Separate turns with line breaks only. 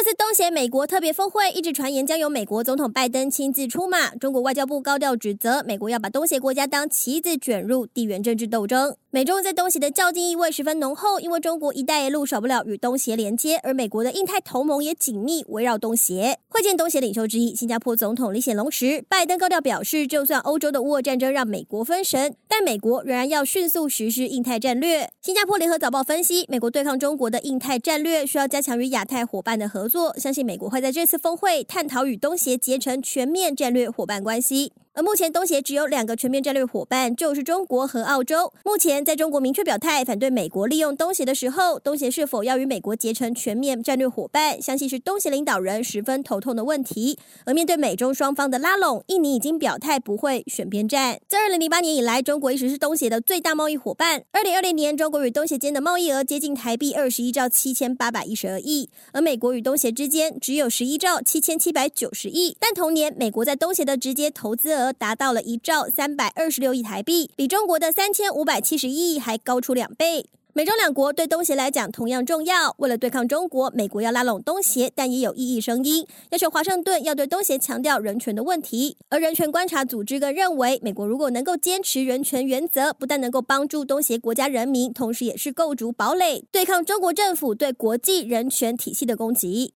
这次东协美国特别峰会一直传言将由美国总统拜登亲自出马，中国外交部高调指责美国要把东协国家当棋子卷入地缘政治斗争。美中在东协的较劲意味十分浓厚，因为中国“一带一路”少不了与东协连接，而美国的印太同盟也紧密围绕东协。会见东协领袖之一新加坡总统李显龙时，拜登高调表示，就算欧洲的乌俄战争让美国分神，但美国仍然要迅速实施印太战略。新加坡联合早报分析，美国对抗中国的印太战略需要加强与亚太伙伴的合作，相信美国会在这次峰会探讨与东协结成全面战略伙伴关系。而目前东协只有两个全面战略伙伴，就是中国和澳洲。目前在中国明确表态反对美国利用东协的时候，东协是否要与美国结成全面战略伙伴，相信是东协领导人十分头痛的问题。而面对美中双方的拉拢，印尼已经表态不会选边站。自二零零八年以来，中国一直是东协的最大贸易伙伴。二零二零年，中国与东协间的贸易额接近台币二十一兆七千八百一十二亿，而美国与东协之间只有十一兆七千七百九十亿。但同年，美国在东协的直接投资额达到了一兆三百二十六亿台币，比中国的三千五百七十亿还高出两倍。美中两国对东协来讲同样重要。为了对抗中国，美国要拉拢东协，但也有异议声音，要求华盛顿要对东协强调人权的问题。而人权观察组织更认为，美国如果能够坚持人权原则，不但能够帮助东协国家人民，同时也是构筑堡垒，对抗中国政府对国际人权体系的攻击。